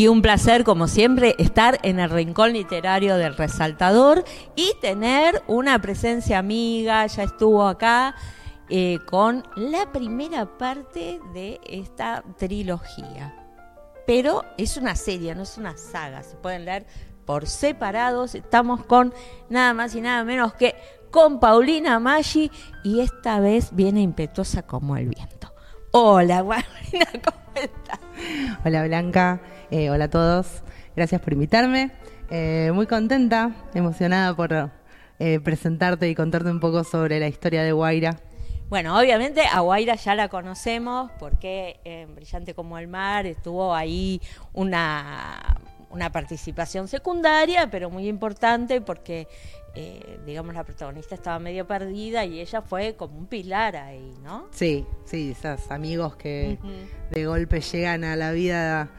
Y un placer, como siempre, estar en el rincón literario del resaltador y tener una presencia amiga, ya estuvo acá, eh, con la primera parte de esta trilogía. Pero es una serie, no es una saga, se pueden leer por separados. Estamos con nada más y nada menos que con Paulina Maggi y esta vez viene impetuosa como el viento. Hola, Paulina, ¿cómo estás? Hola, Blanca. Eh, hola a todos, gracias por invitarme. Eh, muy contenta, emocionada por eh, presentarte y contarte un poco sobre la historia de Guaira. Bueno, obviamente a Guaira ya la conocemos porque en Brillante como el Mar estuvo ahí una, una participación secundaria, pero muy importante porque, digamos, la protagonista estaba medio perdida y ella fue como un pilar ahí, ¿no? Sí, sí, esos amigos que de golpe llegan a la vida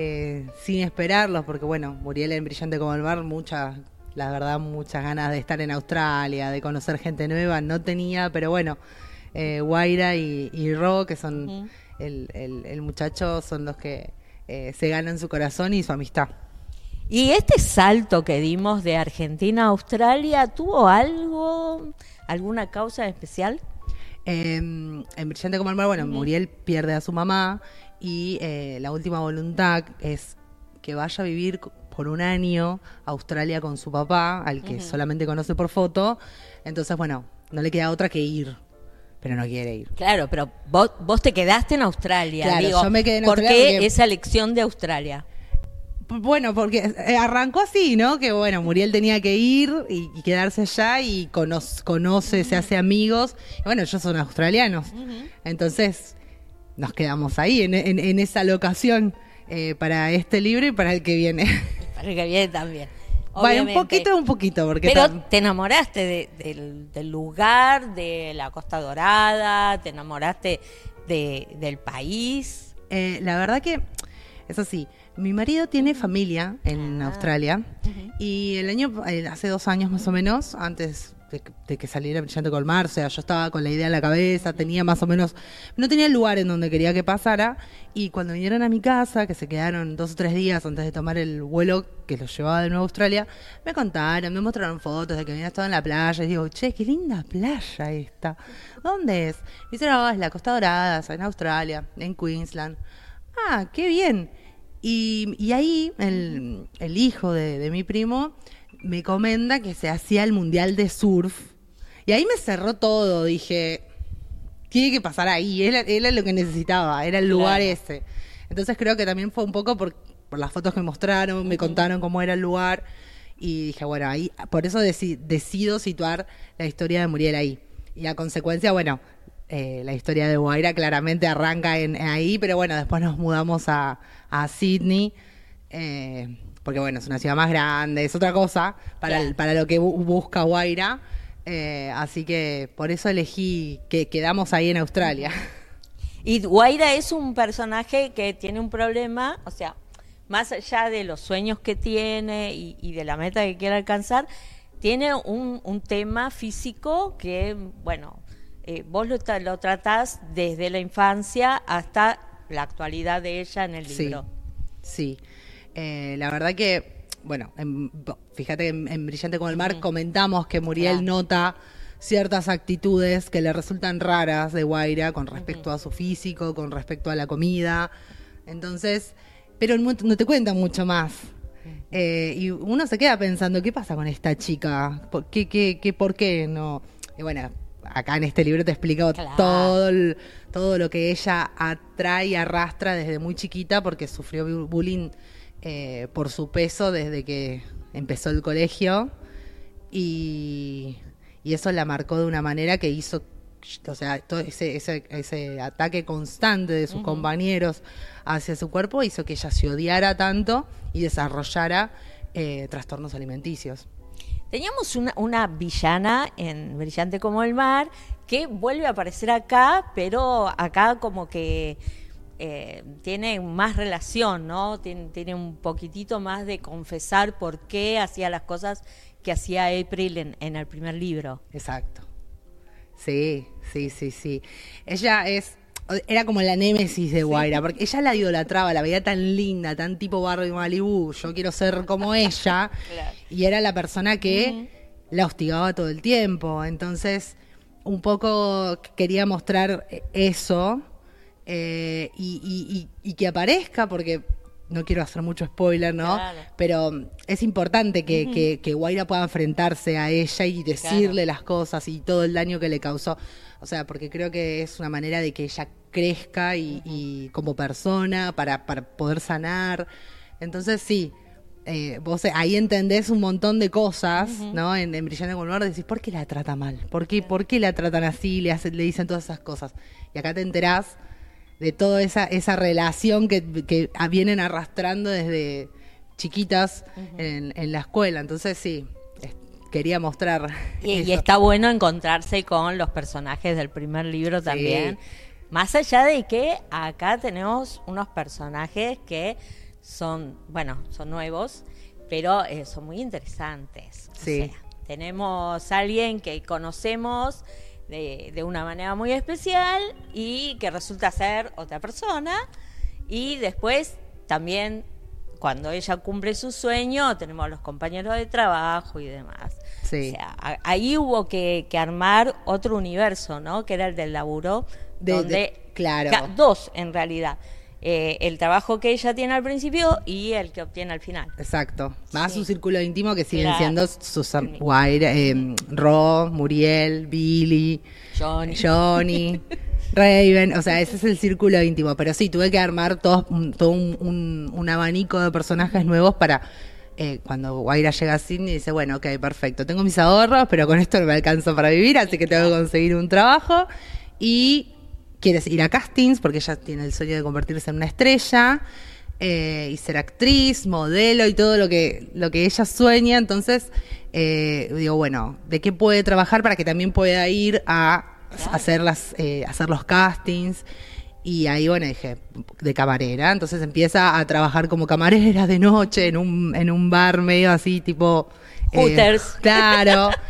eh, sin esperarlos, porque bueno, Muriel en Brillante como el Mar, muchas, la verdad, muchas ganas de estar en Australia, de conocer gente nueva, no tenía, pero bueno, eh, Guaira y, Ro, que son el, muchacho, son los que eh, se ganan su corazón y su amistad. Y este salto que dimos de Argentina a Australia, ¿tuvo algo, alguna causa especial? en Brillante como el Mar, bueno, Muriel pierde a su mamá y eh, la última voluntad es que vaya a vivir por un año a Australia con su papá, al que solamente conoce por foto. Entonces, bueno, no le queda otra que ir. Pero no quiere ir. Claro, pero vos, vos te quedaste en Australia. Claro, yo me quedé en ¿Por qué esa elección de Australia? Bueno, porque eh, arrancó así, ¿no? Que bueno, Muriel tenía que ir y, quedarse allá y conoce, se hace amigos. bueno, ellos son australianos. Entonces, nos quedamos ahí, en, esa locación eh, para este libro y para el que viene. Para el que viene también. Bueno, un poquito, un poquito, porque... Pero te enamoraste del, lugar, de la Costa Dorada, te enamoraste del país. Eh, la verdad que, eso sí, mi marido tiene familia en ah. Australia y el año, eh, hace dos años más o menos, antes de, que saliera Brillante Colmar, o sea, yo estaba con la idea en la cabeza, tenía más o menos, no tenía el lugar en donde quería que pasara, y cuando vinieron a mi casa, que se quedaron dos o tres días antes de tomar el vuelo que los llevaba de nuevo a Australia, me contaron, me mostraron fotos de que habían estado en la playa, y digo, che, qué linda playa esta, ¿dónde es? Me dijeron, oh, es la Costa Dorada, en Australia, en Queensland. Ah, qué bien. Y, ahí el, hijo de mi primo me comenta que se hacía el mundial de surf. Y ahí me cerró todo. Dije, tiene que pasar ahí. Era, lo que necesitaba, era el lugar ese. Entonces creo que también fue un poco por, las fotos que me mostraron, me contaron cómo era el lugar. Y dije, bueno, ahí, por eso decido situar la historia de Muriel ahí. Y a consecuencia, bueno, eh, la historia de Guaira claramente arranca en, ahí, pero bueno, después nos mudamos a, a Sydney. Eh, porque bueno, es una ciudad más grande, es otra cosa para, para lo que busca Guaira. Eh, así que por eso elegí que quedamos ahí en Australia. Y Guaira es un personaje que tiene un problema, o sea, más allá de los sueños que tiene y, de la meta que quiere alcanzar, tiene un, tema físico que, bueno, eh, vos lo, lo tratás desde la infancia hasta la actualidad de ella en el libro. Sí, sí. Eh, la verdad que, bueno, fíjate que en, Brillante como el Mar comentamos que Muriel nota ciertas actitudes que le resultan raras de Guaira con respecto a su físico, con respecto a la comida. Entonces, pero no, te cuenta mucho más. Eh, y uno se queda pensando, ¿qué pasa con esta chica? ¿Por qué, qué, qué, por qué no? Y bueno, acá en este libro te explico todo, todo lo que ella atrae y arrastra desde muy chiquita porque sufrió bullying eh, por su peso desde que empezó el colegio y, eso la marcó de una manera que hizo, o sea, todo ese, ese, ataque constante de sus compañeros hacia su cuerpo hizo que ella se odiara tanto y desarrollara eh, trastornos alimenticios. Teníamos una, una, villana en Brillante como el mar que vuelve a aparecer acá, pero acá como que eh, tiene más relación, ¿no? Tiene, un poquitito más de confesar por qué hacía las cosas que hacía April en, el primer libro. Exacto. Sí, sí, sí, sí. Ella es, era como la némesis de Guaira, porque ella la idolatraba, la veía tan linda, tan tipo Barbie Malibu, yo quiero ser como ella, y era la persona que la hostigaba todo el tiempo. Entonces, un poco quería mostrar eso eh, y, que aparezca, porque no quiero hacer mucho spoiler, ¿no? Pero es importante que, que, Guaira pueda enfrentarse a ella y decirle las cosas y todo el daño que le causó. O sea, porque creo que es una manera de que ella crezca y, como persona para, para, poder sanar. Entonces sí, eh, vos ahí entendés un montón de cosas, ¿no? En, Brillante con Honor decís, ¿por qué la trata mal? ¿Por qué, ¿por qué la tratan así? Le, le dicen todas esas cosas. Y acá te enterás de toda esa, esa relación que, que vienen arrastrando desde chiquitas en, en la escuela. Entonces sí, quería mostrar. Y, está bueno encontrarse con los personajes del primer libro también. Más allá de que acá tenemos unos personajes que son, bueno, son nuevos, pero eh, son muy interesantes. Sí. tenemos a alguien que conocemos de, de una manera muy especial y que resulta ser otra persona. Y después también cuando ella cumple su sueño, tenemos a los compañeros de trabajo y demás. Sí. O sea, ahí hubo que, armar otro universo, ¿no? Que era el del laburo, de, donde claro. dos en realidad. Eh, el trabajo que ella tiene al principio y el que obtiene al final. Exacto. Más su círculo íntimo que siguen siendo Susan Wire, eh, Ro, Muriel, Billy, Johnny. Johnny Raven, o sea, ese es el círculo íntimo. Pero sí, tuve que armar todo, todo un, abanico de personajes nuevos para eh, cuando Guaira llega a Sydney dice, bueno, ok, perfecto, tengo mis ahorros, pero con esto no me alcanzo para vivir, así que tengo que conseguir un trabajo. Y quieres ir a castings, porque ella tiene el sueño de convertirse en una estrella. Eh, y ser actriz, modelo y todo lo que, lo que ella sueña. Entonces, eh, digo, bueno, ¿de qué puede trabajar para que también pueda ir a hacer, las, eh, hacer los castings. Y ahí, bueno, dije, de camarera. Entonces empieza a trabajar como camarera de noche en un, en un bar medio así, tipo... Eh, Hooters. claro.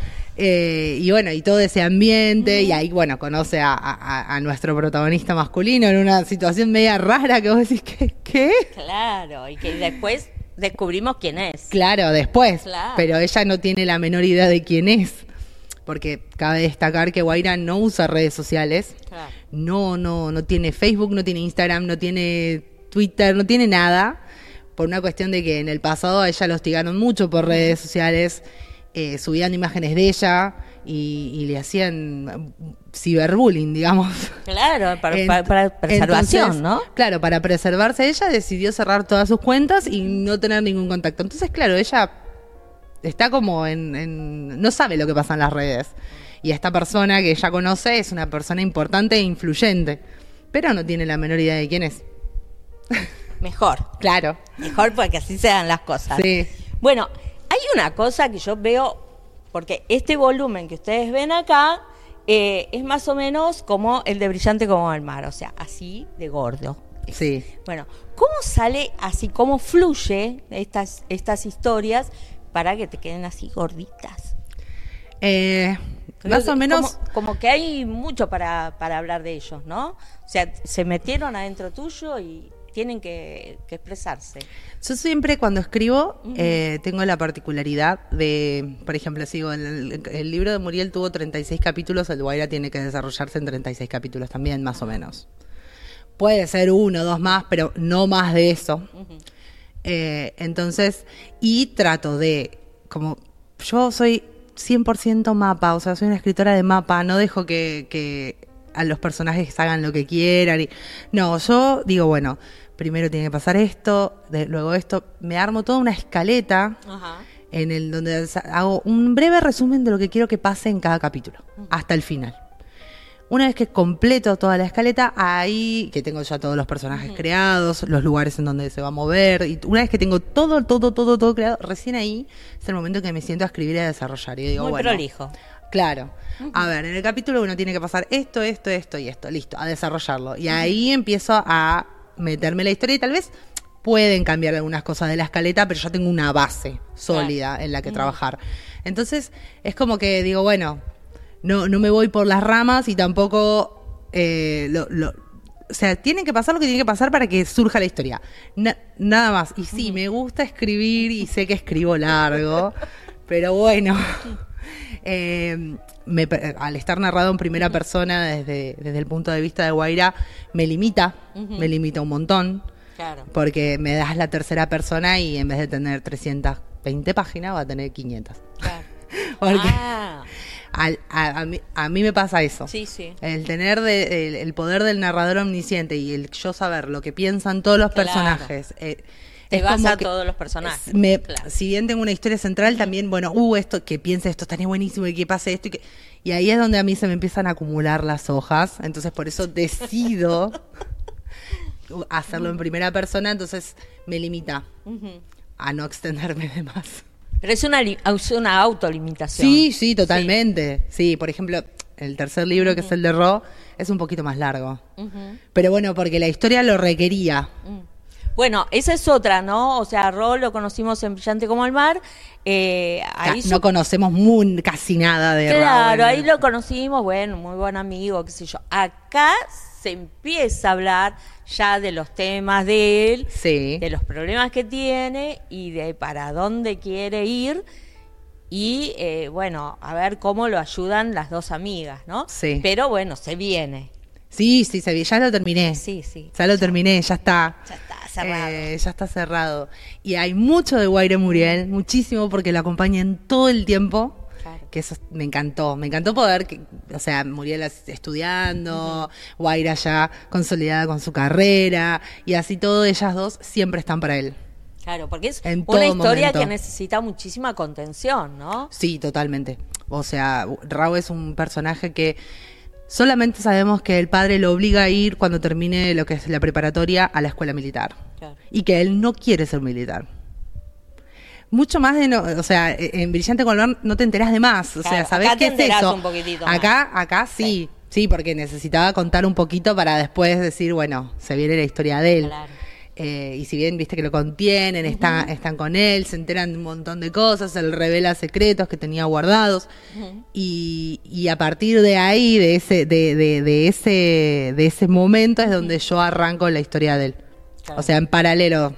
Eh, y bueno, y todo ese ambiente, y ahí, bueno, conoce a, nuestro protagonista masculino en una situación media rara que vos decís, ¿qué? ¿qué? Claro, y que después descubrimos quién es. Claro, después. Pero ella no tiene la menor idea de quién es porque cabe destacar que Guaira no usa redes sociales, no, no, no tiene Facebook, no tiene Instagram, no tiene Twitter, no tiene nada, por una cuestión de que en el pasado a ella la hostigaron mucho por redes sociales, eh, subían imágenes de ella y, le hacían ciberbullying, digamos. Claro, para, preservación, ¿no? Claro, para preservarse ella decidió cerrar todas sus cuentas y no tener ningún contacto. Entonces, claro, ella está como en, no sabe lo que pasa en las redes. Y esta persona que ella conoce es una persona importante e influyente, pero no tiene la menor idea de quién es. Mejor. claro. Mejor porque así se dan las cosas. Sí. Bueno, hay una cosa que yo veo, porque este volumen que ustedes ven acá eh, es más o menos como el de Brillante como el mar, o sea, así de gordo. Sí. Bueno, ¿cómo sale así, cómo fluye estas, estas historias para que te queden así gorditas? Eh, más o menos. Como, que hay mucho para, hablar de ellos, ¿no? O sea, se metieron adentro tuyo y tienen que, expresarse. Yo siempre cuando escribo eh, tengo la particularidad de, por ejemplo, sigo el, el, libro de Muriel tuvo 36 capítulos, el Guaira tiene que desarrollarse en 36 capítulos también, más o menos. Puede ser uno, dos más, pero no más de eso. Eh, entonces, y trato de, como yo soy 100% mapa, o sea, soy una escritora de mapa, no dejo que, a los personajes hagan lo que quieran. Y, no, yo digo, bueno, primero tiene que pasar esto, luego esto, me armo toda una escaleta. en el donde hago un breve resumen de lo que quiero que pase en cada capítulo, hasta el final. Una vez que completo toda la escaleta, ahí que tengo ya todos los personajes creados, los lugares en donde se va a mover, y una vez que tengo todo, todo, todo, todo creado, recién ahí es el momento que me siento a escribir y a desarrollar. Y digo, Muy bueno, prolijo. Claro. A ver, en el capítulo uno tiene que pasar esto, esto, esto y esto. Listo, a desarrollarlo. Y ahí empiezo a meterme la historia y tal vez pueden cambiar algunas cosas de la escaleta, pero yo tengo una base sólida en la que trabajar. Entonces, es como que digo, bueno, no, no me voy por las ramas y tampoco eh, lo, o sea, tiene que pasar lo que tiene que pasar para que surja la historia. Na- nada más. Y sí, me gusta escribir y sé que escribo largo, pero bueno. Eh, me per- al estar narrado en primera persona desde, desde el punto de vista de Guaira, me limita, me limita un montón, Claro. porque me das la tercera persona y en vez de tener 320 páginas va a tener 500. claro. Porque Ah, al- a, a mí, a mí me pasa eso. sí, sí. El tener de- el, el poder del narrador omnisciente y el yo saber lo que piensan todos los Claro. personajes. eh, Te vas a todos los personajes. me- Claro. Si bien tengo una historia central, también, bueno, uh, esto, que piense esto estaría buenísimo y que pase esto. Y, que, y ahí es donde a mí se me empiezan a acumular las hojas. Entonces, por eso decido hacerlo en primera persona. Entonces, me limita a no extenderme de más. Pero es una, es una autolimitación. Sí, sí, totalmente. Sí. por ejemplo, el tercer libro, que es el de Ro, es un poquito más largo. Pero bueno, porque la historia lo requería. Mm. Bueno, esa es otra, ¿no? O sea, Ro lo conocimos en Brillante como el mar. Eh, ahí su- no conocemos muy, casi nada de Claro, Raúl. ahí lo conocimos, bueno, muy buen amigo, qué sé yo. Acá se empieza a hablar ya de los temas de él, Sí. de los problemas que tiene y de para dónde quiere ir. Y eh, bueno, a ver cómo lo ayudan las dos amigas, ¿no? Sí. Pero bueno, se viene. Sí, sí, se vi- ya lo terminé. Sí, sí. Ya lo terminé, ya está. Ya está cerrado. Eh, ya está cerrado. Y hay mucho de Guaire Muriel, muchísimo, porque lo acompañan todo el tiempo. Claro. Que eso me encantó. Me encantó poder, que, o sea, Muriel estudiando, Guaira ya consolidada con su carrera, y así todo, ellas dos siempre están para él. Claro, porque es En una historia momento. que necesita muchísima contención, ¿no? Sí, totalmente. O sea, Raúl es un personaje que solamente sabemos que el padre lo obliga a ir cuando termine lo que es la preparatoria a la escuela militar. Claro. Y que él no quiere ser militar. Mucho más de no, o sea, e- en Brillante Colón no te enterás de más. O sea, ¿sabés acá te qué es eso? un poquitito más. acá, acá sí, sí, porque necesitaba contar un poquito para después decir, bueno, se viene la historia de él. Claro. Eh, y si bien viste que lo contienen, está- están con él, se enteran de un montón de cosas, él revela secretos que tenía guardados. y, y a partir de ahí, de ese, de, de, de ese, de ese momento, es donde yo arranco la historia de él. Claro. O sea, en paralelo.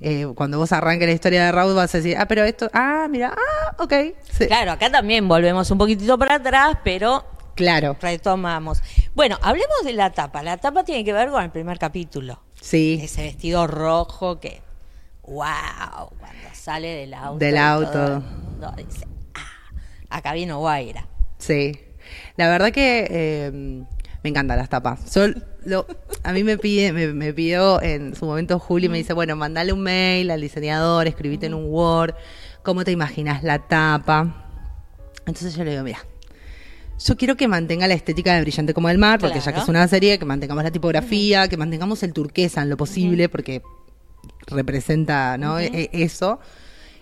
Eh, cuando vos arranques la historia de Raúl vas a decir, ah, pero esto, ah, mira, ah, ok. Sí. Claro, acá también volvemos un poquitito para atrás, pero Claro, retomamos. Bueno, hablemos de la tapa. La tapa tiene que ver con el primer capítulo. Sí. Ese vestido rojo que, wow, cuando sale del auto. Del auto. todo el mundo dice, ah, acá vino Guaira. Sí. La verdad que eh, me encantan las tapas. Yo lo- a mí me pide, me, me pidió en su momento Juli, me dice, bueno, mandale un mail al diseñador, escribite en un Word, ¿cómo te imaginas la tapa? Entonces yo le digo, mira, yo quiero que mantenga la estética de Brillante como el mar, porque ya que es una serie, que mantengamos la tipografía, que mantengamos el turquesa en lo posible, porque representa ¿no? E- eso.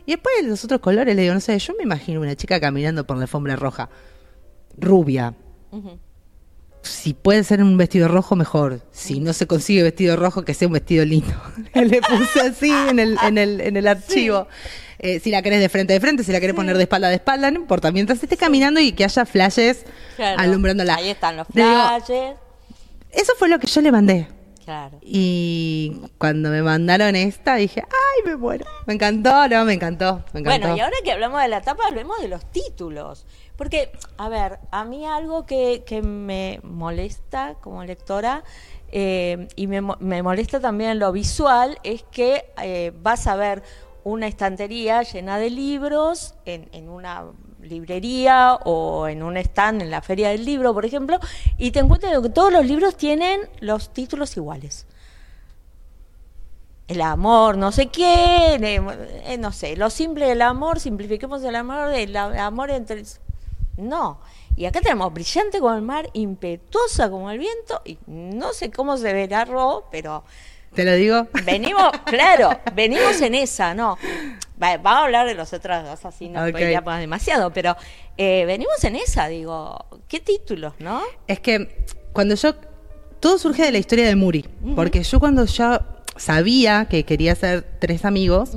Y después los otros colores, le digo, no sé, yo me imagino una chica caminando por la alfombra roja, rubia. Si puede ser un vestido rojo, mejor. Si no se consigue vestido rojo, que sea un vestido lindo. Le puse así en el, en el, en el archivo. Eh, si la querés de frente de frente, si la querés poner de espalda de espalda, no importa. Mientras esté caminando y que haya flashes Claro. alumbrándola. Ahí están los digo, flashes. eso fue lo que yo le mandé. Claro. Y cuando me mandaron esta, dije, ay, me muero. Me encantó, no, me encantó, me encantó. Bueno, y ahora que hablamos de la tapa, hablemos de los títulos. Porque, a ver, a mí algo que, que me molesta como lectora eh, y me, me molesta también lo visual es que eh, vas a ver una estantería llena de libros en, en una librería o en un stand en la feria del libro, por ejemplo, y te encuentras que todos los libros tienen los títulos iguales. El amor, no sé qué, eh, eh, no sé, lo simple del amor, simplifiquemos el amor, el amor entre... No, y acá tenemos brillante como el mar, impetuosa como el viento, y no sé cómo se verá Ro, pero ¿Te lo digo? venimos, claro, venimos en esa, ¿no? Va- Vamos a hablar de los otros dos, así no Ok. spoileamos demasiado, pero eh, venimos en esa, digo, ¿qué títulos, no? Es que cuando yo. Todo surge de la historia de Muri. Porque yo cuando ya sabía que quería ser tres amigos.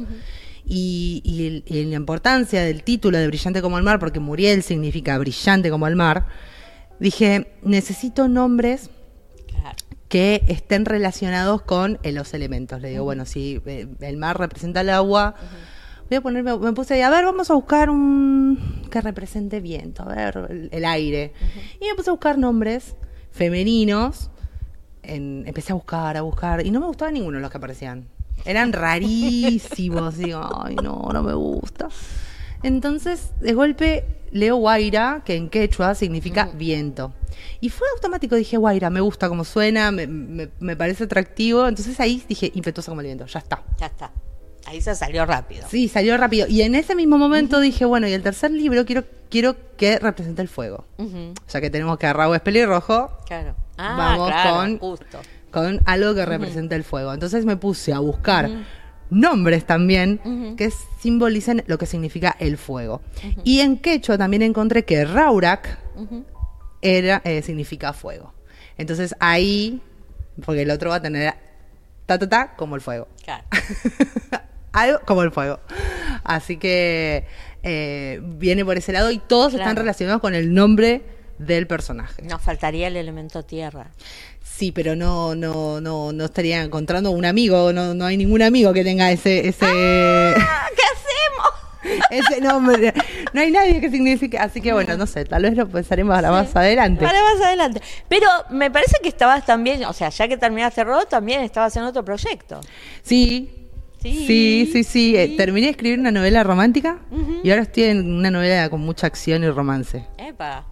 Y, y la importancia del título de Brillante como el mar, porque Muriel significa brillante como el mar, dije, necesito nombres. Que estén relacionados con eh, los elementos. Le digo, bueno, si eh, el mar representa el agua, voy a ponerme, me puse ahí, a ver, vamos a buscar un que represente viento, a ver, el, el aire. Y me puse a buscar nombres femeninos. En- empecé a buscar, a buscar, y no me gustaba ninguno de los que aparecían. Eran rarísimos, digo, ay, no, no me gusta. Entonces, de golpe, leo Guaira, que en quechua significa viento. Y fue automático, dije, Guaira, me gusta cómo suena, me, me- me parece atractivo. Entonces ahí dije, impetuosa como el viento, ya está. Ya está. Ahí se salió rápido. Sí, salió rápido. Y en ese mismo momento dije, bueno, y el tercer libro quiero, quiero que represente el fuego. Ujú, Ya que tenemos que Raúl es pelirrojo, Claro. Ah, Vamos claro, con- justo. con algo que represente el fuego. Entonces me puse a buscar nombres también que simbolicen lo que significa el fuego. Y en quechua también encontré que Raurak Ujú. era, eh, significa fuego. Entonces ahí, porque el otro va a tener ta ta ta como el fuego. Claro. Algo como el fuego. Así que eh, viene por ese lado y todos están relacionados con el nombre del personaje. Nos faltaría el elemento tierra. Sí, pero no, no, no, no estaría encontrando un amigo, no, no hay ningún amigo que tenga ese, ese, Ah, ¿Qué hacemos? ese nombre. No hay nadie que signifique, así que bueno, no sé, tal vez lo pensaremos ahora más adelante. Para más adelante. Pero me parece que estabas también, o sea, ya que terminaste Rodo, también estabas en otro proyecto. Sí. Sí, Sí, sí, sí. eh, sí. terminé de escribir una novela romántica y ahora estoy en una novela con mucha acción y romance. Epa.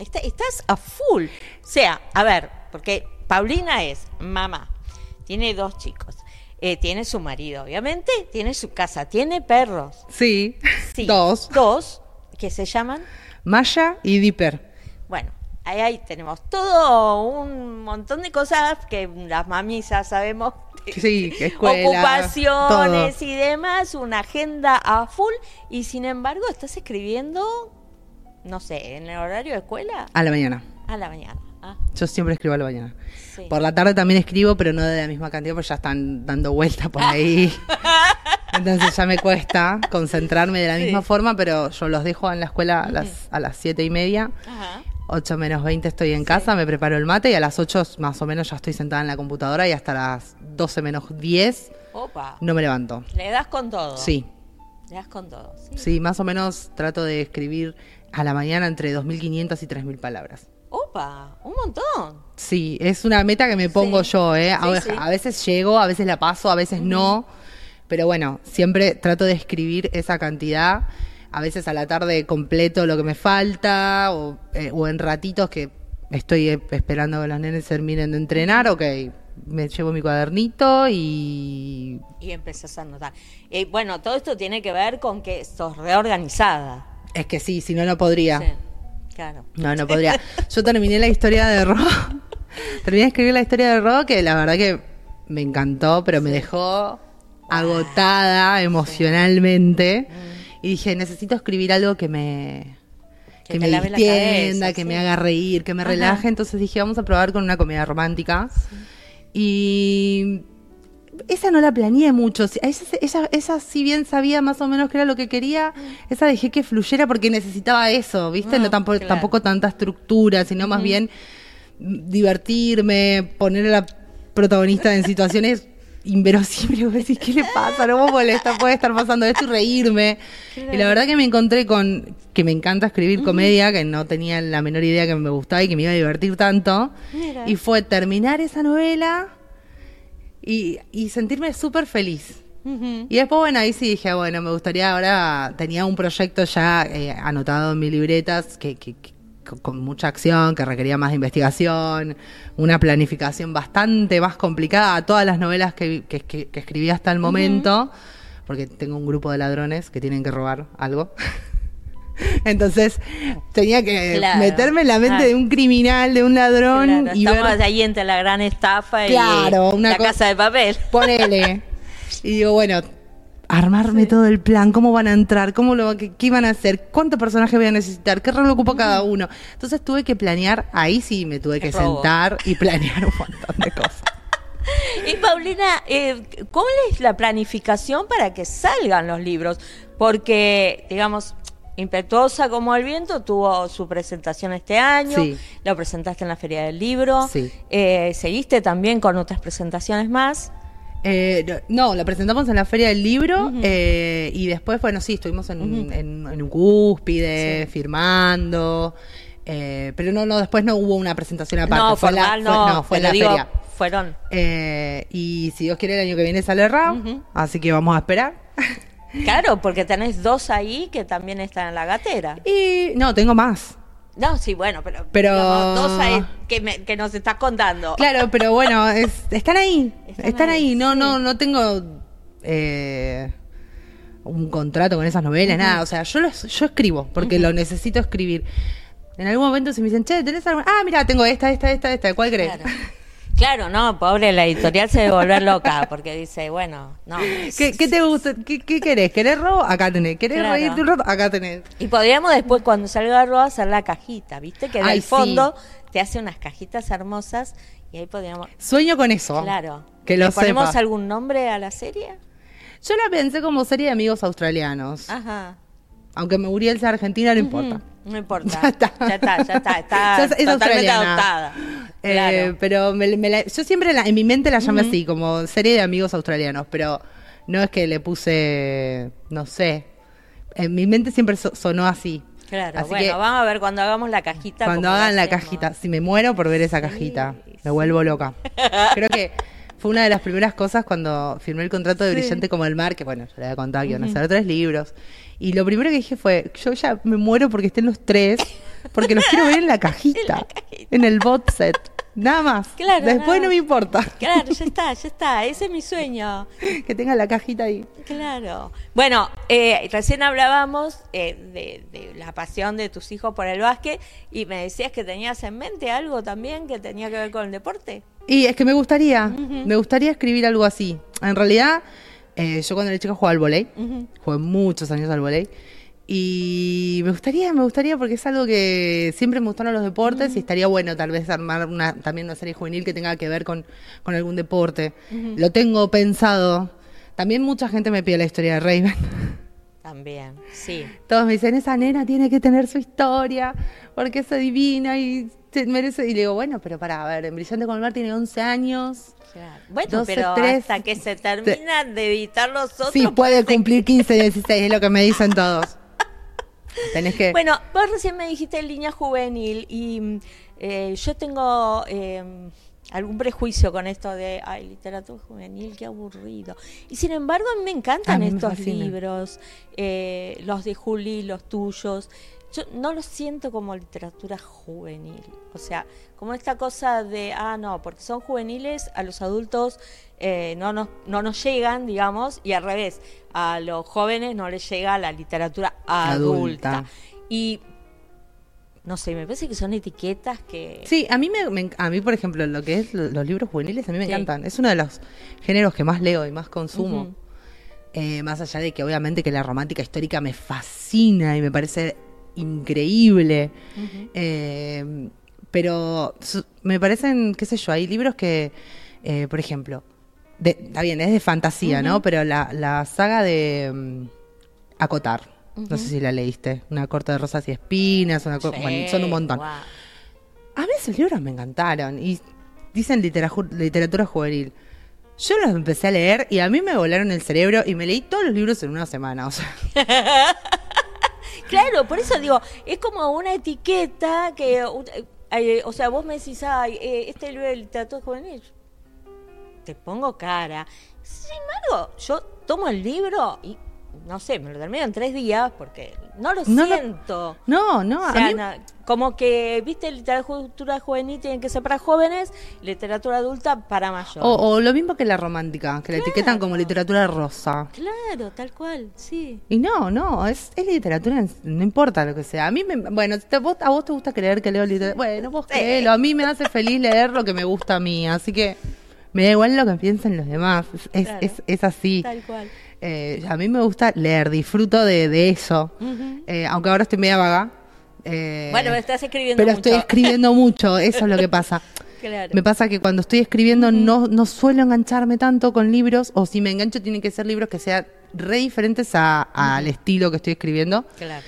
Está- estás a full. O sea, a ver, porque Paulina es mamá, tiene dos chicos, eh, tiene su marido, obviamente, tiene su casa, tiene perros. Sí, Sí, dos. Dos, que se llaman, Maya y Dipper. bueno, ahí, ahí tenemos todo un montón de cosas que las mamis ya sabemos. Sí, escuela, Ocupaciones todo. y demás, una agenda a full, y sin embargo estás escribiendo, no sé, en el horario de escuela A la mañana. a la mañana. Ah, Yo siempre escribo a la mañana. sí. Por la tarde también escribo, pero no de la misma cantidad, porque ya están dando vueltas por ahí. Entonces ya me cuesta concentrarme de la Sí. misma forma, pero yo los dejo en la escuela a las, a las siete y media. Ajá. 8 menos 20 estoy en casa, me preparo el mate y a las 8 más o menos ya estoy sentada en la computadora y hasta las 12 menos 10 Opa. no me levanto. Le das con todo. Sí, Le das con todo. Sí. sí, más o menos trato de escribir a la mañana entre 2.500 y 3.000 palabras. Un montón. Sí, es una meta que me pongo Sí. yo, ¿eh? A, Sí, ve- sí. a veces llego, a veces la paso, a veces no. Pero bueno, siempre trato de escribir esa cantidad. A veces a la tarde completo lo que me falta, o, eh, o en ratitos que estoy eh, esperando que los nenes terminen de entrenar, ok, me llevo mi cuadernito y... Y empezás a notar. Y bueno, todo esto tiene que ver con que sos reorganizada. Es que sí, si no, no podría. Claro. No, no podría. Yo terminé la historia de Ro. terminé de escribir la historia de Ro, que la verdad que me encantó, pero me dejó agotada emocionalmente. Y dije, necesito escribir algo que me. Que Que, me distienda, cabeza, que sí. me haga reír, que me Ajá. relaje. Entonces dije, vamos a probar con una comedia romántica. Y esa no la planeé mucho. Esa, si bien sabía más o menos que era lo que quería, esa dejé que fluyera porque necesitaba eso, ¿viste? Ah, no tampoco, claro. tampoco tanta estructura, sino más bien mm, divertirme, poner a la protagonista en situaciones inverosímiles. Vos decís, ¿qué le pasa? No me molesta, puede estar pasando esto y reírme. Y la verdad que me encontré con que me encanta escribir comedia, que no tenía la menor idea que me gustaba y que me iba a divertir tanto. Mira. Y fue terminar esa novela y, y sentirme súper feliz. Y después, bueno, ahí sí dije, bueno, me gustaría ahora, tenía un proyecto ya eh, anotado en mis libretas que, que- que- con- mucha acción, que requería más de investigación, una planificación bastante más complicada a todas las novelas que, que- que- que escribí hasta el momento, porque tengo un grupo de ladrones que tienen que robar algo. Entonces tenía que Claro. meterme en la mente Ah. de un criminal, de un ladrón Claro, y estamos ver ahí entre la gran estafa y una la casa de papel. Ponele. Y digo, bueno, armarme todo el plan, cómo van a entrar, cómo lo, qué, qué iban a hacer, cuántos personajes voy a necesitar, qué rol ocupa cada uno. Entonces tuve que planear, ahí sí me tuve que robo. sentar y planear un montón de cosas. Y Paulina, eh, ¿cómo es la planificación para que salgan los libros? Porque, digamos, Impetuosa como el viento tuvo su presentación este año, Sí. lo presentaste en la Feria del Libro, Sí. Eh, seguiste también con otras presentaciones más. Eh, no, la presentamos en la Feria del Libro eh, y después, bueno, sí, estuvimos en, Ujú. en- en un cúspide, Sí. firmando, eh, pero no, no, después no hubo una presentación aparte. no, fue la- formal fue- no, fue la digo, feria. fueron. Eh, y si Dios quiere, el año que viene sale Raw, Ujú. así que vamos a esperar. Claro, porque tenés dos ahí que también están en la gatera. Y no, tengo más. No, sí, bueno, pero, Pero- digamos, dos ahí que, me- que nos estás contando. Claro, pero bueno, es- están ahí. Están Están, ahí, ahí. No, sí. no, no tengo eh, un contrato con esas novelas, nada. O sea, yo los- yo escribo porque lo necesito escribir. En algún momento si me dicen, che, ¿tenés algo? Ah, mira, tengo esta, esta, esta, esta. ¿Cuál crees? Claro. Claro, no, pobre, la editorial se debe volver loca porque dice, bueno, no. ¿Qué, qué te gusta? ¿Qué, qué querés? ¿Querés robo? Acá tenés. ¿Querés Claro. reírte un rato? Acá tenés. Y podríamos después, cuando salga Roa, hacer la cajita, ¿viste? Que del sí. fondo te hace unas cajitas hermosas y ahí podríamos. Sueño con eso. Claro. Que ¿Le lo ponemos sepa. algún nombre a la serie? Yo la pensé como serie de amigos australianos. Ajá. Aunque Muriel sea argentina, no importa. No importa. Ya está. Ya está, ya está. Está es- totalmente adoptada. Eh, Claro. pero me- me la- yo siempre la- en mi mente la llamé así, como serie de amigos australianos, pero no es que le puse, no sé, en mi mente siempre so- sonó así. Claro, Así bueno, que vamos a ver cuando hagamos la cajita. cuando hagan la hacemos. cajita, si me muero por ver esa cajita, me vuelvo loca. Creo que fue una de las primeras cosas cuando firmé el contrato de Sí. Brillante como el mar, que bueno, ya le había contado que iban a hacer tres libros. Y lo primero que dije fue, yo ya me muero porque estén los tres, porque los quiero ver en la cajita, en el bot set. Nada más. Claro, Después nada no me importa. Claro, ya está, ya está. Ese es mi sueño. que tenga la cajita ahí. Claro. Bueno, eh, recién hablábamos eh, de, de la pasión de tus hijos por el básquet y me decías que tenías en mente algo también que tenía que ver con el deporte. Y es que me gustaría, me gustaría escribir algo así. En realidad, eh, yo cuando era chica jugaba al volei, Ujú. jugué muchos años al volei. Y me gustaría, me gustaría porque es algo que siempre me gustaron los deportes y estaría bueno tal vez armar una, también una serie juvenil que tenga que ver con, con algún deporte. Lo tengo pensado. También mucha gente me pide la historia de Raven. También, sí. Todos me dicen, esa nena tiene que tener su historia, porque es adivina y se merece. Y le digo, bueno, pero para, a ver, en Brillante como el Mar tiene 11 años. Claro. Bueno, 12, pero 13, hasta que se termina de editar los otros. Sí, puede parece cumplir 15, 16, es lo que me dicen todos. Tenés que... Bueno, vos recién me dijiste línea juvenil y mm, eh, yo tengo eh, algún prejuicio con esto de, ay, literatura juvenil, qué aburrido. Y sin embargo, a mí me encantan mí estos libros, eh, los de Juli, los tuyos. Yo no los siento como literatura juvenil. O sea, como esta cosa de, ah, no, porque son juveniles, a los adultos eh, no, nos, no nos llegan, digamos, y al revés, a los jóvenes no les llega la literatura adulta. Adulta. Y no sé, me parece que son etiquetas que... Sí, a mí, me, me- a mí, por ejemplo, lo que es lo- los libros juveniles, a mí me Sí. encantan. Es uno de los géneros que más leo y más consumo. Eh, más allá de que obviamente que la romántica histórica me fascina y me parece increíble. Eh, pero su- me parecen, qué sé yo, hay libros que, eh, por ejemplo, de- está bien, es de fantasía, ¿no? Pero la, la saga de mm, Acotar, no sé si la leíste, una corte de rosas y espinas, una Sí, bueno, son un montón. A mí esos libros me encantaron y dicen literatura, literatura juvenil. Yo los empecé a leer y a mí me volaron el cerebro y me leí todos los libros en una semana. O sea, Claro, por eso digo, es como una etiqueta que, eh, o sea, vos me decís, ay, eh, este libro de literatura juvenil, te pongo cara. Sin embargo, yo tomo el libro y, no sé, me lo termino en tres días porque no lo No lo- siento. no, no, O a mí- como que, viste, literatura juvenil tiene que ser para jóvenes, literatura adulta para mayores. o, o lo mismo que la romántica, que la etiquetan como literatura rosa. Claro, tal cual, sí. Y no, no, es, es literatura, no importa lo que sea. A mí, me, bueno, te- vos- a vos te gusta creer que leo literatura. Bueno, vos Sí. créelo, a mí me hace feliz leer lo que me gusta a mí, así que me da igual lo que piensen los demás. Es, es, Claro. es- es así. Tal cual. Eh, a mí me gusta leer, disfruto de, de eso. Eh, aunque ahora estoy media vaga. eh, Bueno, me estás escribiendo pero mucho. estoy escribiendo mucho, eso es lo que pasa. Claro. Me pasa que cuando estoy escribiendo no, no suelo engancharme tanto con libros, o si me engancho tienen que ser libros que sean re diferentes a- al estilo que estoy escribiendo. Claro.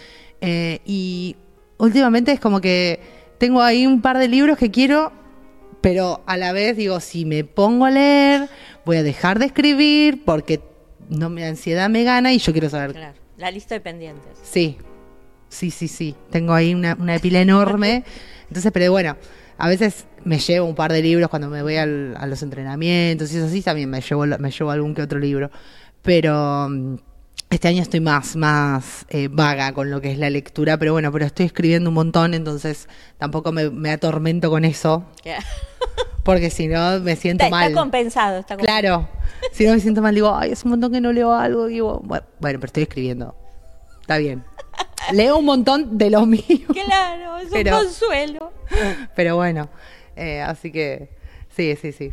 Y últimamente es como que tengo ahí un par de libros que quiero, pero a la vez digo, si me pongo a leer, voy a dejar de escribir porque no me ansiedad me gana y yo quiero saber. Claro, la lista de pendientes. Sí, sí, sí, sí. Tengo ahí una, una pila enorme. Entonces, pero bueno, a veces me llevo un par de libros cuando me voy al- a los entrenamientos y eso sí, también me llevo, me llevo algún que otro libro. Pero mm, este año estoy más, más eh, vaga con lo que es la lectura, pero bueno, pero estoy escribiendo un montón, entonces tampoco me, me atormento con eso, porque si no me siento Está, mal. está compensado, está compensado. Claro. Si no me siento mal, digo, ay, es un montón que no leo algo. Digo, bueno, bueno, pero estoy escribiendo. Está bien. Leo un montón de lo mío. Claro, es Pero- un consuelo. Pero bueno, eh, así que sí, sí, sí.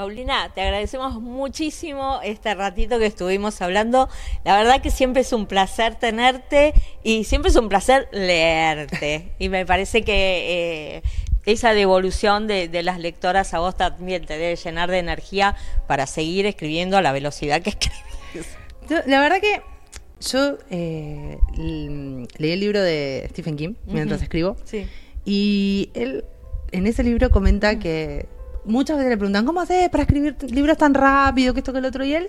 Paulina, te agradecemos muchísimo este ratito que estuvimos hablando. La verdad que siempre es un placer tenerte y siempre es un placer leerte. Y me parece que eh, esa devolución de, de las lectoras a vos también te debe llenar de energía para seguir escribiendo a la velocidad que escribís. Yo, la verdad que yo eh, leí el libro de Stephen King mientras escribo. Sí. Y él en ese libro comenta que muchas veces le preguntan, ¿cómo haces para escribir libros tan rápido, que esto, que el otro? Y él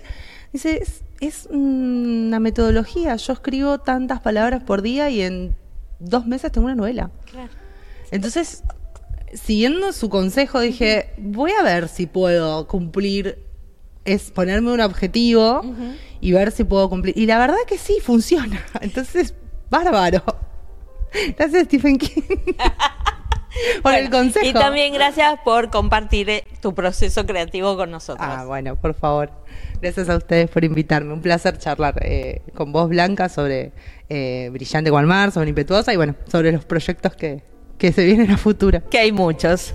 dice, es, es una metodología. Yo escribo tantas palabras por día y en dos meses tengo una novela. Claro. Entonces, siguiendo su consejo, dije, voy a ver si puedo cumplir, es ponerme un objetivo y ver si puedo cumplir. Y la verdad que sí, funciona. Entonces, bárbaro. Gracias, Stephen King. por el consejo. Y también gracias por compartir eh, tu proceso creativo con nosotros. Ah, bueno, por favor. Gracias a ustedes por invitarme. Un placer charlar eh, con vos, Blanca, sobre eh, Brillante Gualmar, sobre Impetuosa y bueno, sobre los proyectos que, que se vienen a futuro. Que hay muchos.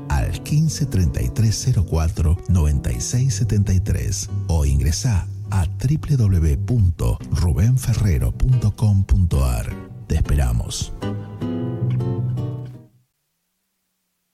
al 15 33 04 96 73 o ingresá a www.rubenferrero.com.ar. Te esperamos.